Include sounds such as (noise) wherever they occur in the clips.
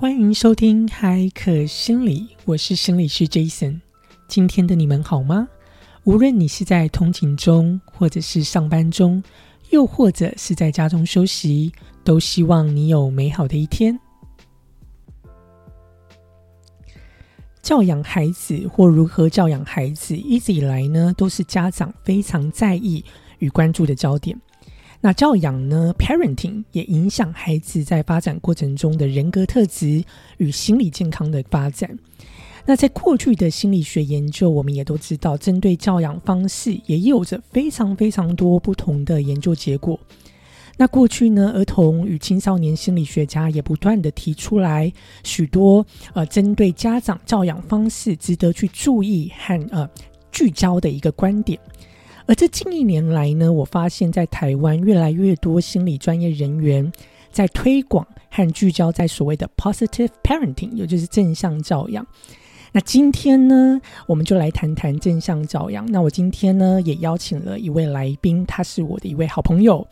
欢迎收听海可心理，我是心理师 Jason。今天的你们好吗？无论你是在通勤中，或者是上班中，又或者是在家中休息，都希望你有美好的一天。教养孩子或如何教养孩子，一直以来呢，都是家长非常在意与关注的焦点。那教养呢？Parenting 也影响孩子在发展过程中的人格特质与心理健康的发展。那在过去的心理学研究，我们也都知道，针对教养方式也有着非常非常多不同的研究结果。那过去呢，儿童与青少年心理学家也不断的提出来许多呃，针对家长教养方式值得去注意和呃聚焦的一个观点。而这近一年来呢，我发现，在台湾越来越多心理专业人员在推广和聚焦在所谓的 positive parenting，也就是正向教养。那今天呢，我们就来谈谈正向教养。那我今天呢，也邀请了一位来宾，他是我的一位好朋友，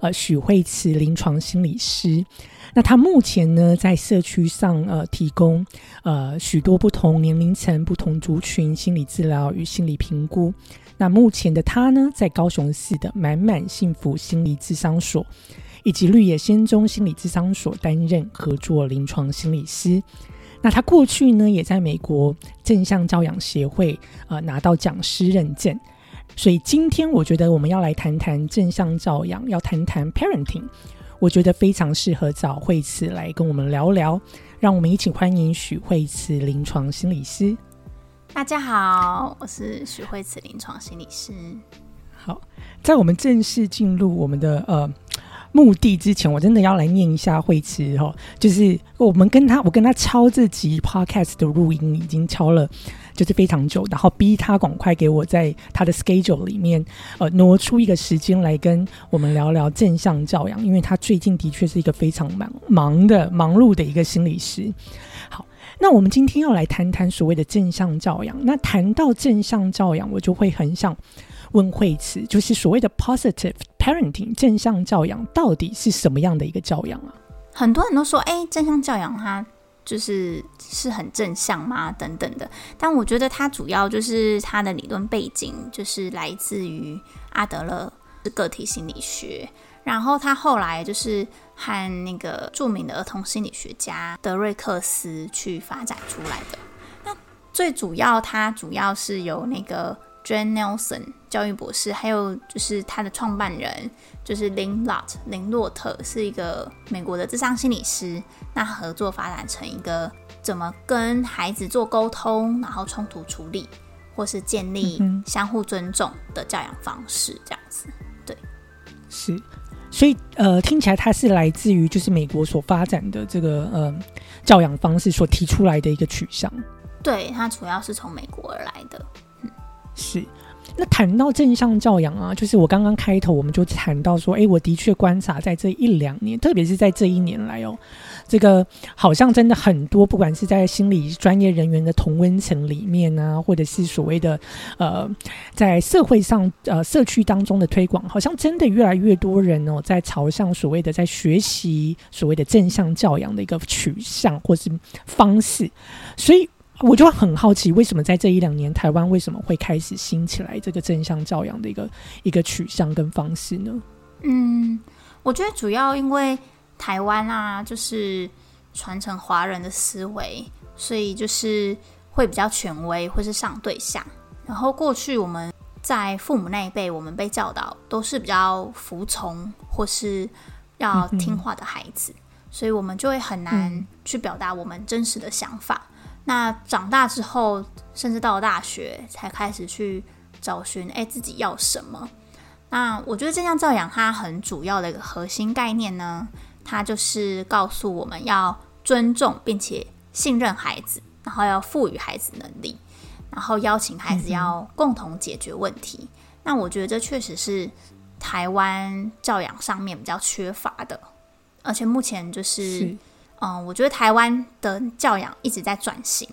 呃，许慧慈临床心理师。那他目前呢，在社区上呃，提供呃许多不同年龄层、不同族群心理治疗与心理评估。那目前的他呢，在高雄市的满满幸福心理咨商所以及绿野仙踪心理咨商所担任合作临床心理师。那他过去呢，也在美国正向教养协会呃拿到讲师认证。所以今天我觉得我们要来谈谈正向教养，要谈谈 parenting，我觉得非常适合找惠慈来跟我们聊聊。让我们一起欢迎许惠慈临床心理师。大家好，我是许慧慈临床心理师。好，在我们正式进入我们的呃目的之前，我真的要来念一下慧慈哈，就是我们跟他，我跟他抄这集 podcast 的录音已经敲了，就是非常久，然后逼他赶快给我在他的 schedule 里面呃挪出一个时间来跟我们聊聊正向教养，因为他最近的确是一个非常忙忙的忙碌的一个心理师。那我们今天要来谈谈所谓的正向教养。那谈到正向教养，我就会很想问惠慈，就是所谓的 positive parenting 正向教养到底是什么样的一个教养啊？很多人都说，哎，正向教养它就是是很正向吗？等等的。但我觉得它主要就是它的理论背景，就是来自于阿德勒是个体心理学。然后他后来就是和那个著名的儿童心理学家德瑞克斯去发展出来的。那最主要，他主要是由那个 Jane Nelson 教育博士，还有就是他的创办人就是林 Lot 林洛特，是一个美国的智商心理师，那合作发展成一个怎么跟孩子做沟通，然后冲突处理，或是建立相互尊重的教养方式，这样子。对，是。所以，呃，听起来它是来自于就是美国所发展的这个呃教养方式所提出来的一个取向。对，它主要是从美国而来的。嗯，是。那谈到正向教养啊，就是我刚刚开头我们就谈到说，哎，我的确观察在这一两年，特别是在这一年来哦，这个好像真的很多，不管是在心理专业人员的同温层里面啊，或者是所谓的呃，在社会上呃社区当中的推广，好像真的越来越多人哦，在朝向所谓的在学习所谓的正向教养的一个取向或是方式，所以。我就很好奇，为什么在这一两年，台湾为什么会开始兴起来这个正向教养的一个一个取向跟方式呢？嗯，我觉得主要因为台湾啊，就是传承华人的思维，所以就是会比较权威，或是上对象。然后过去我们在父母那一辈，我们被教导都是比较服从或是要听话的孩子，所以我们就会很难去表达我们真实的想法。那长大之后，甚至到了大学，才开始去找寻，哎，自己要什么？那我觉得正向教养它很主要的一个核心概念呢，它就是告诉我们要尊重并且信任孩子，然后要赋予孩子能力，然后邀请孩子要共同解决问题。那我觉得这确实是台湾教养上面比较缺乏的，而且目前就是。嗯，我觉得台湾的教养一直在转型，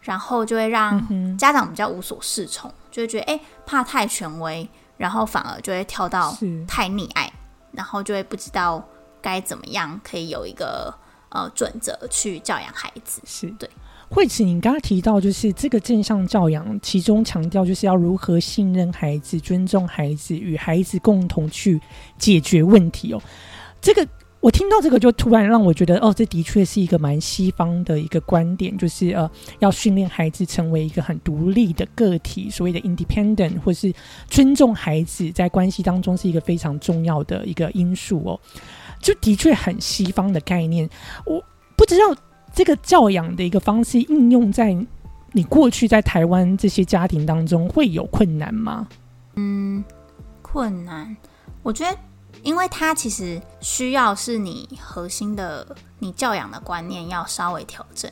然后就会让家长比较无所适从，就会觉得哎，怕太权威，然后反而就会跳到太溺爱，然后就会不知道该怎么样可以有一个呃准则去教养孩子。是对。惠子，你刚刚提到就是这个正向教养，其中强调就是要如何信任孩子、尊重孩子、与孩子共同去解决问题哦。这个我听到这个就突然让我觉得，哦，这的确是一个蛮西方的一个观点，就是呃，要训练孩子成为一个很独立的个体，所谓的 independent，或是尊重孩子在关系当中是一个非常重要的一个因素哦。就的确很西方的概念，我不知道。这个教养的一个方式应用在你过去在台湾这些家庭当中会有困难吗？嗯，困难，我觉得，因为它其实需要是你核心的你教养的观念要稍微调整，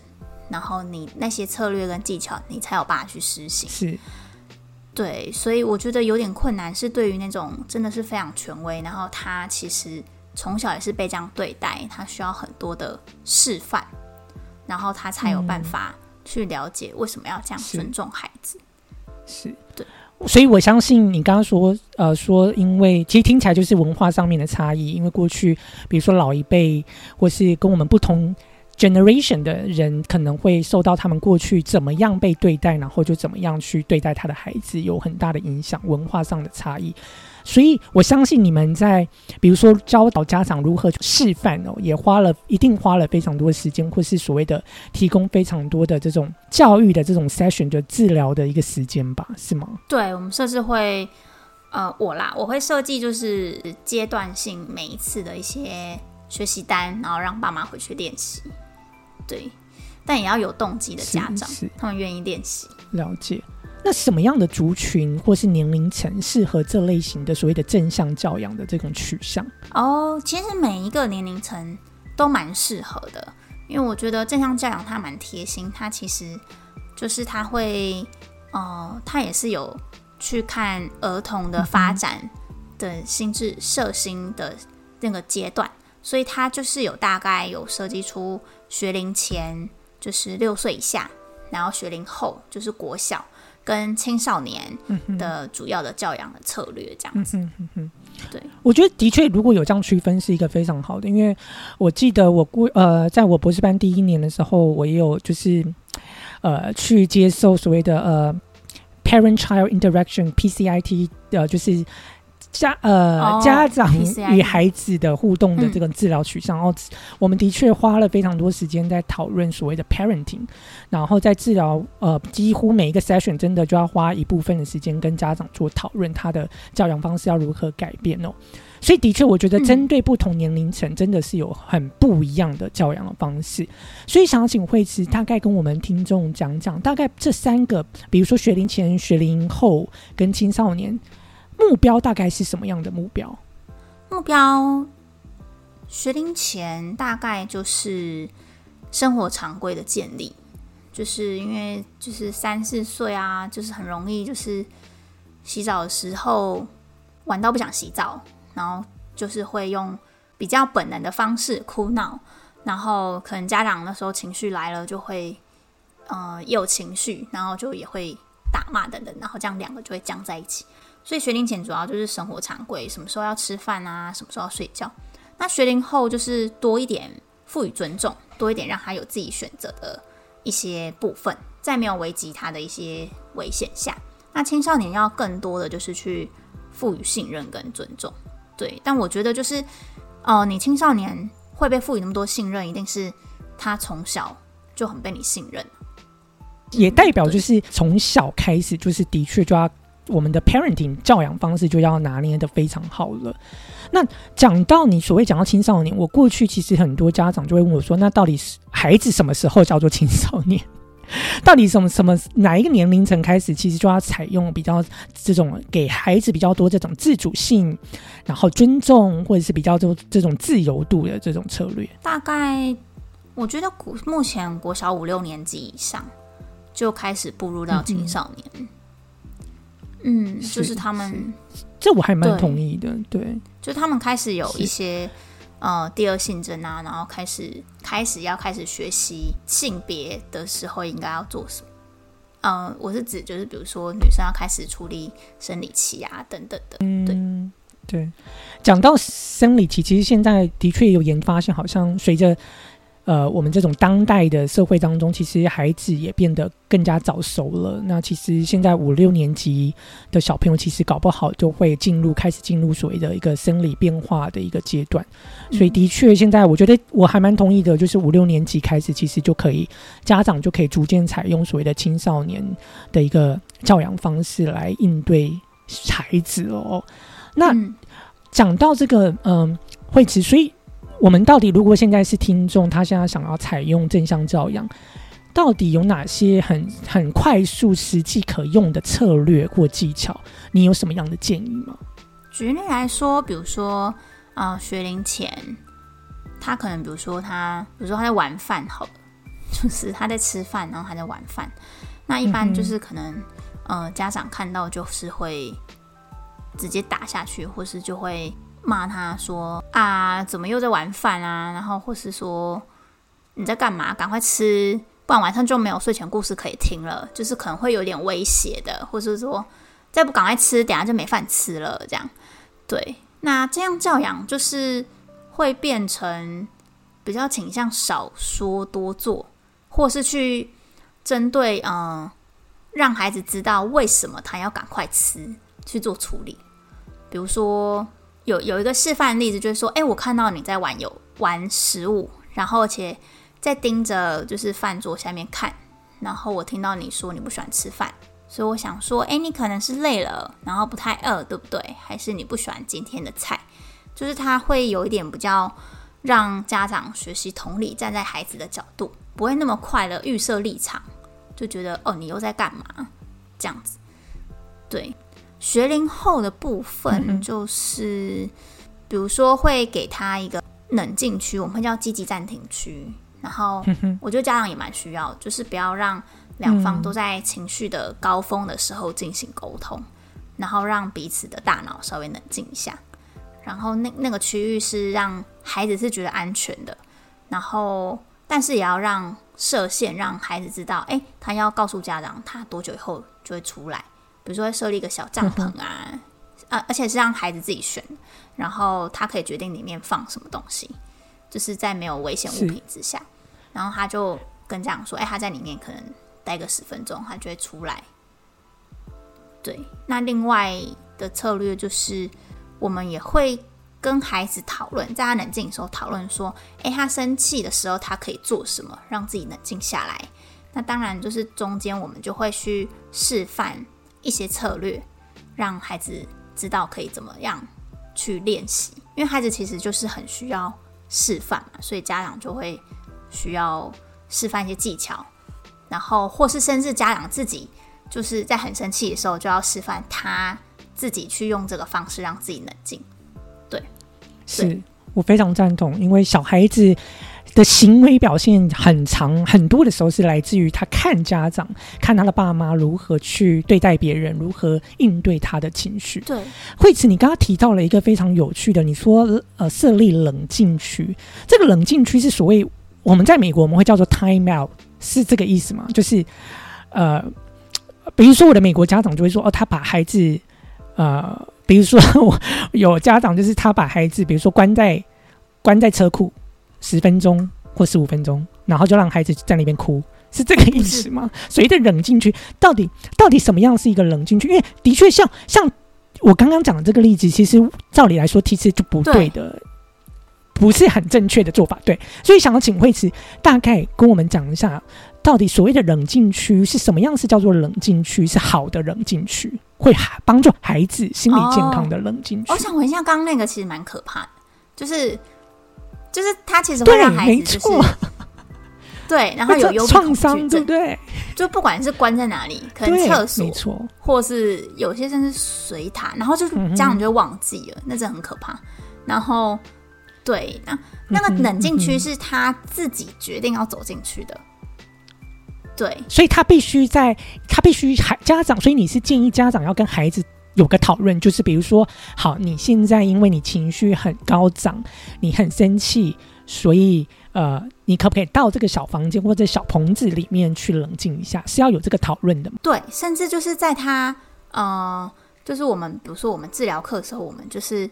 然后你那些策略跟技巧你才有办法去实行。是，对，所以我觉得有点困难，是对于那种真的是非常权威，然后他其实从小也是被这样对待，他需要很多的示范。然后他才有办法去了解为什么要这样尊重孩子。是对，所以我相信你刚刚说，呃，说因为其实听起来就是文化上面的差异，因为过去比如说老一辈或是跟我们不同 generation 的人，可能会受到他们过去怎么样被对待，然后就怎么样去对待他的孩子，有很大的影响，文化上的差异。所以，我相信你们在，比如说教导家长如何去示范哦，也花了一定花了非常多的时间，或是所谓的提供非常多的这种教育的这种 session 的治疗的一个时间吧，是吗？对，我们设置会，呃，我啦，我会设计就是阶段性每一次的一些学习单，然后让爸妈回去练习。对，但也要有动机的家长，他们愿意练习。了解。那什么样的族群或是年龄层适合这类型的所谓的正向教养的这种取向？哦，其实每一个年龄层都蛮适合的，因为我觉得正向教养它蛮贴心，它其实就是它会，哦，它也是有去看儿童的发展的心智设心的那个阶段，所以它就是有大概有设计出学龄前就是六岁以下，然后学龄后就是国小。跟青少年的主要的教养的策略这样子，对，我觉得的确如果有这样区分是一个非常好的，因为我记得我过呃，在我博士班第一年的时候，我也有就是呃去接受所谓的呃 parent child interaction PCIT 的，就是。家呃，家长与孩子的互动的这个治疗取向，然后我们的确花了非常多时间在讨论所谓的 parenting，然后在治疗呃，几乎每一个 session 真的就要花一部分的时间跟家长做讨论，他的教养方式要如何改变哦。所以的确，我觉得针对不同年龄层，真的是有很不一样的教养的方式。所以想请惠慈大概跟我们听众讲讲，大概这三个，比如说学龄前、学龄后跟青少年。目标大概是什么样的目标？目标学龄前大概就是生活常规的建立，就是因为就是三四岁啊，就是很容易就是洗澡的时候玩到不想洗澡，然后就是会用比较本能的方式哭闹，然后可能家长那时候情绪来了就会呃有情绪，然后就也会打骂等等，然后这样两个就会僵在一起。所以学龄前主要就是生活常规，什么时候要吃饭啊，什么时候要睡觉。那学龄后就是多一点赋予尊重，多一点让他有自己选择的一些部分，在没有危及他的一些危险下。那青少年要更多的就是去赋予信任跟尊重。对，但我觉得就是，哦，你青少年会被赋予那么多信任，一定是他从小就很被你信任，也代表就是从小开始就是的确就要。我们的 parenting 教养方式就要拿捏的非常好了。那讲到你所谓讲到青少年，我过去其实很多家长就会问我说：“那到底是孩子什么时候叫做青少年？(laughs) 到底什么什么哪一个年龄层开始，其实就要采用比较这种给孩子比较多这种自主性，然后尊重或者是比较多这种自由度的这种策略？大概我觉得国目前国小五六年级以上就开始步入到青少年。”嗯，就是他们，这我还蛮同意的。对，就他们开始有一些呃第二性征啊，然后开始开始要开始学习性别的时候应该要做什么。嗯，我是指就是比如说女生要开始处理生理期啊等等的。嗯，对。讲到生理期，其实现在的确有研发现，好像随着呃，我们这种当代的社会当中，其实孩子也变得更加早熟了。那其实现在五六年级的小朋友，其实搞不好就会进入开始进入所谓的一个生理变化的一个阶段。所以的确，现在我觉得我还蛮同意的，就是五六年级开始，其实就可以家长就可以逐渐采用所谓的青少年的一个教养方式来应对孩子哦。那讲到这个，嗯，惠慈，所以。我们到底如果现在是听众，他现在想要采用正向教养，到底有哪些很很快速、实际可用的策略或技巧？你有什么样的建议吗？举例来说，比如说，啊，学龄前，他可能比如说他，比如说他在玩饭，好了，就是他在吃饭，然后他在玩饭，那一般就是可能，呃，家长看到就是会直接打下去，或是就会。骂他说啊，怎么又在玩饭啊？然后或是说你在干嘛？赶快吃，不然晚上就没有睡前故事可以听了。就是可能会有点威胁的，或是说再不赶快吃，等下就没饭吃了。这样对，那这样教养就是会变成比较倾向少说多做，或是去针对嗯，让孩子知道为什么他要赶快吃去做处理，比如说。有有一个示范例子，就是说，哎，我看到你在玩有玩食物，然后且在盯着就是饭桌下面看，然后我听到你说你不喜欢吃饭，所以我想说，哎，你可能是累了，然后不太饿，对不对？还是你不喜欢今天的菜？就是他会有一点比较让家长学习同理，站在孩子的角度，不会那么快的预设立场，就觉得哦，你又在干嘛？这样子，对。学龄后的部分就是，比如说会给他一个冷静区，我们会叫积极暂停区。然后我觉得家长也蛮需要，就是不要让两方都在情绪的高峰的时候进行沟通，然后让彼此的大脑稍微冷静一下。然后那那个区域是让孩子是觉得安全的，然后但是也要让设限，让孩子知道，哎，他要告诉家长他多久以后就会出来。比如说设立一个小帐篷啊，啊，而且是让孩子自己选，然后他可以决定里面放什么东西，就是在没有危险物品之下，然后他就跟家长说：“哎，他在里面可能待个十分钟，他就会出来。”对，那另外的策略就是，我们也会跟孩子讨论，在他冷静的时候讨论说：“哎，他生气的时候，他可以做什么让自己冷静下来？”那当然就是中间我们就会去示范。一些策略，让孩子知道可以怎么样去练习，因为孩子其实就是很需要示范嘛，所以家长就会需要示范一些技巧，然后或是甚至家长自己就是在很生气的时候，就要示范他自己去用这个方式让自己冷静。对，是我非常赞同，因为小孩子。的行为表现很长很多的时候是来自于他看家长看他的爸妈如何去对待别人，如何应对他的情绪。对，惠子，你刚刚提到了一个非常有趣的，你说呃设立冷静区，这个冷静区是所谓我们在美国我们会叫做 time out，是这个意思吗？就是呃，比如说我的美国家长就会说哦，他把孩子呃，比如说我有家长就是他把孩子比如说关在关在车库。十分钟或十五分钟，然后就让孩子在那边哭，是这个意思吗？所谓的冷静区，到底到底什么样是一个冷静区？因为的确，像像我刚刚讲的这个例子，其实照理来说，其实就不对的，不是很正确的做法。对，所以想要请惠慈大概跟我们讲一下，到底所谓的冷静区是什么样？是叫做冷静区，是好的冷静区，会帮助孩子心理健康的冷静区。我想问一下，刚刚那个其实蛮可怕的，就是。就是他其实会让孩子就是 (laughs) 对，然后有忧创伤，对不对？就不管是关在哪里，可能厕所，没错，或是有些甚至水塔，然后就是家长就忘记了，那真的很可怕。然后对，那那个冷静区是他自己决定要走进去的，对，所以他必须在，他必须孩家长，所以你是建议家长要跟孩子。有个讨论，就是比如说，好，你现在因为你情绪很高涨，你很生气，所以呃，你可不可以到这个小房间或者小棚子里面去冷静一下？是要有这个讨论的。对，甚至就是在他呃，就是我们比如说我们治疗课的时候，我们就是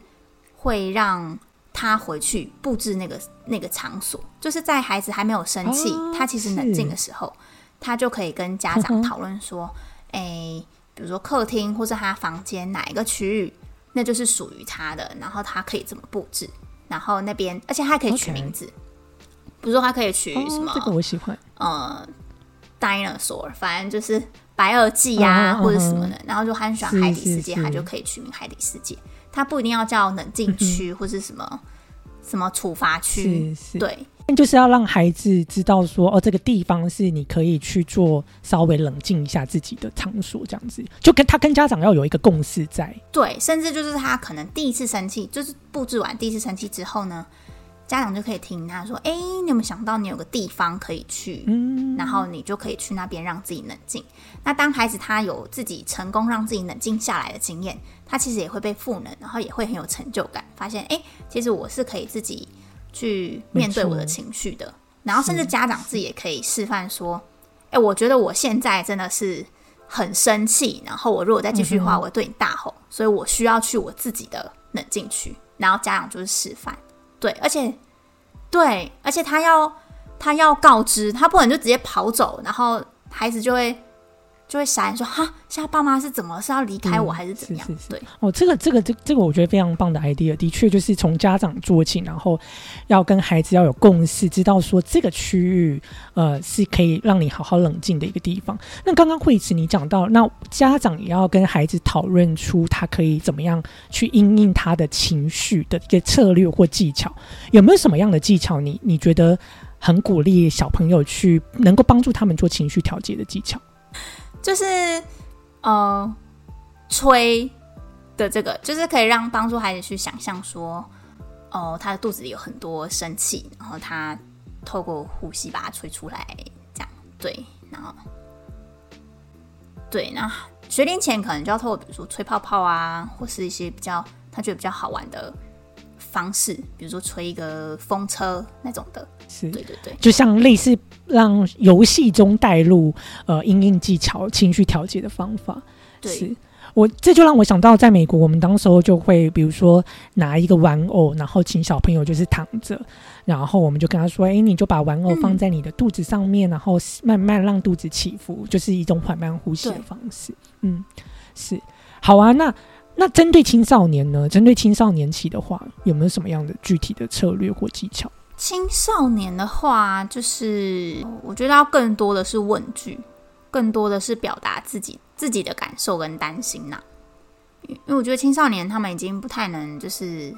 会让他回去布置那个那个场所，就是在孩子还没有生气，哦他其实冷静的时候，他就可以跟家长讨论说，诶、比如说客厅或是他房间哪一个区域，那就是属于他的，然后他可以怎么布置，然后那边，而且他还可以取名字比如说他可以取什么、哦，这个我喜欢。呃，dinosaur，反正就是白垩纪呀、或者什么的，然后就他很喜欢海底世界，是是他就可以取名海底世界。他不一定要叫冷静区或是什么什么处罚区，是是，对就是要让孩子知道说，哦，这个地方是你可以去做稍微冷静一下自己的场所，这样子，就跟他跟家长要有一个共识在。对，甚至就是他可能第一次生气，就是布置完第一次生气之后呢，家长就可以听他说：“哎，你有没有想到你有个地方可以去？嗯，然后你就可以去那边让自己冷静。那当孩子他有自己成功让自己冷静下来的经验，他其实也会被赋能，然后也会很有成就感，发现哎，诶其实我是可以自己去面对我的情绪的。然后甚至家长自己也可以示范说，哎，我觉得我现在真的是很生气，然后我如果再继续的话，我会对你大吼，所以我需要去我自己的冷静区。然后家长就是示范，对，而且对，而且他要他要告知，他不能就直接跑走，然后孩子就会就会傻眼说哈，现在爸妈是怎么是要离开我、嗯还是怎么样？是是是对，哦，这个这个这这个我觉得非常棒的 idea，的确就是从家长做起，然后要跟孩子要有共识，知道说这个区域呃是可以让你好好冷静的一个地方。那刚刚惠慈你讲到，那家长也要跟孩子讨论出他可以怎么样去因应他的情绪的一个策略或技巧，有没有什么样的技巧你你觉得很鼓励小朋友去能够帮助他们做情绪调节的技巧？就是呃吹的这个，就是可以让帮助孩子去想象说，哦，他的肚子里有很多生气，然后他透过呼吸把它吹出来，这样。对，然后对，那学龄前可能就要透过比如说吹泡泡啊，或是一些比较他觉得比较好玩的方式，比如说吹一个风车那种的，是对对对。就像类似让游戏中带入呃应应技巧、情绪调节的方法。对是我这就让我想到，在美国，我们当时候就会比如说拿一个玩偶，然后请小朋友就是躺着，然后我们就跟他说：“哎、你就把玩偶放在你的肚子上面，然后慢慢让肚子起伏，就是一种缓慢呼吸的方式。”嗯，是好啊。那那针对青少年呢？针对青少年期的话，有没有什么样的具体的策略或技巧？青少年的话，就是我觉得要更多的是问句，更多的是表达自己自己的感受跟担心呐、因为我觉得青少年他们已经不太能就是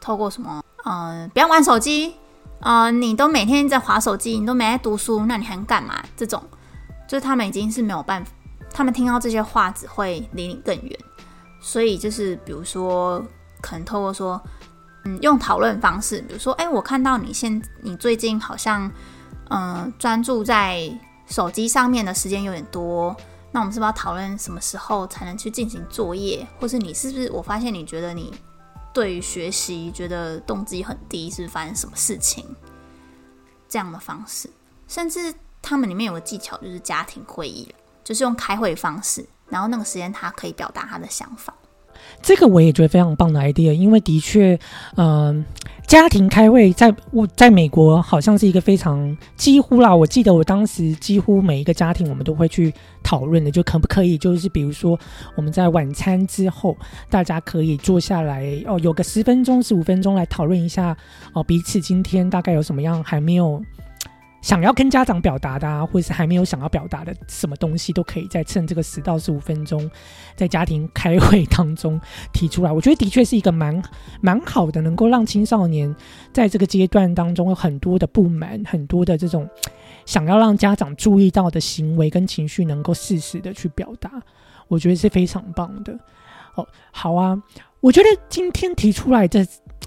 透过什么，呃，不要玩手机，呃，你都每天在划手机，你都没在读书，那你还干嘛？这种，就是他们已经是没有办法，他们听到这些话只会离你更远，所以就是比如说，可能透过说。嗯，用讨论方式，比如说，哎，我看到你现你最近好像，嗯、专注在手机上面的时间有点多，那我们是不是要讨论什么时候才能去进行作业？或是你是不是我发现你觉得你对于学习觉得动机很低，是是发生什么事情？这样的方式，甚至他们里面有个技巧，就是家庭会议就是用开会方式，然后那个时间他可以表达他的想法。这个我也觉得非常棒的 idea，因为的确，嗯、家庭开会在我在美国好像是一个非常几乎啦，我记得我当时几乎每一个家庭我们都会去讨论的，就可不可以就是比如说我们在晚餐之后，大家可以坐下来哦，有个十分钟、十五分钟来讨论一下哦，彼此今天大概有什么样还没有。想要跟家长表达的啊，或者是还没有想要表达的什么东西，都可以在趁这个十到十五分钟，在家庭开会当中提出来。我觉得的确是一个蛮 (laughs) 蛮好的，能够让青少年在这个阶段当中有很多的不满，很多的这种想要让家长注意到的行为跟情绪，能够适时的去表达。我觉得是非常棒的。哦，好啊，我觉得今天提出来的。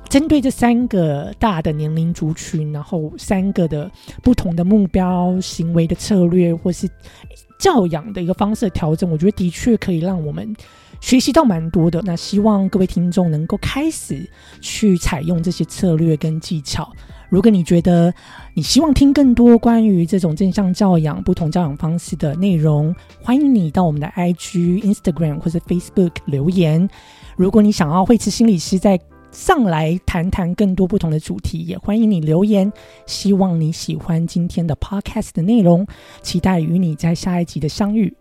针对这三个大的年龄族群，然后三个的不同的目标、行为的策略，或是教养的一个方式的调整，我觉得的确可以让我们学习到蛮多的。那希望各位听众能够开始去采用这些策略跟技巧。如果你觉得你希望听更多关于这种正向教养、不同教养方式的内容，欢迎你到我们的 IG、Instagram 或者 Facebook 留言。如果你想要慧慈心理师在上来谈谈更多不同的主题，也欢迎你留言。希望你喜欢今天的 podcast 的内容，期待与你在下一集的相遇。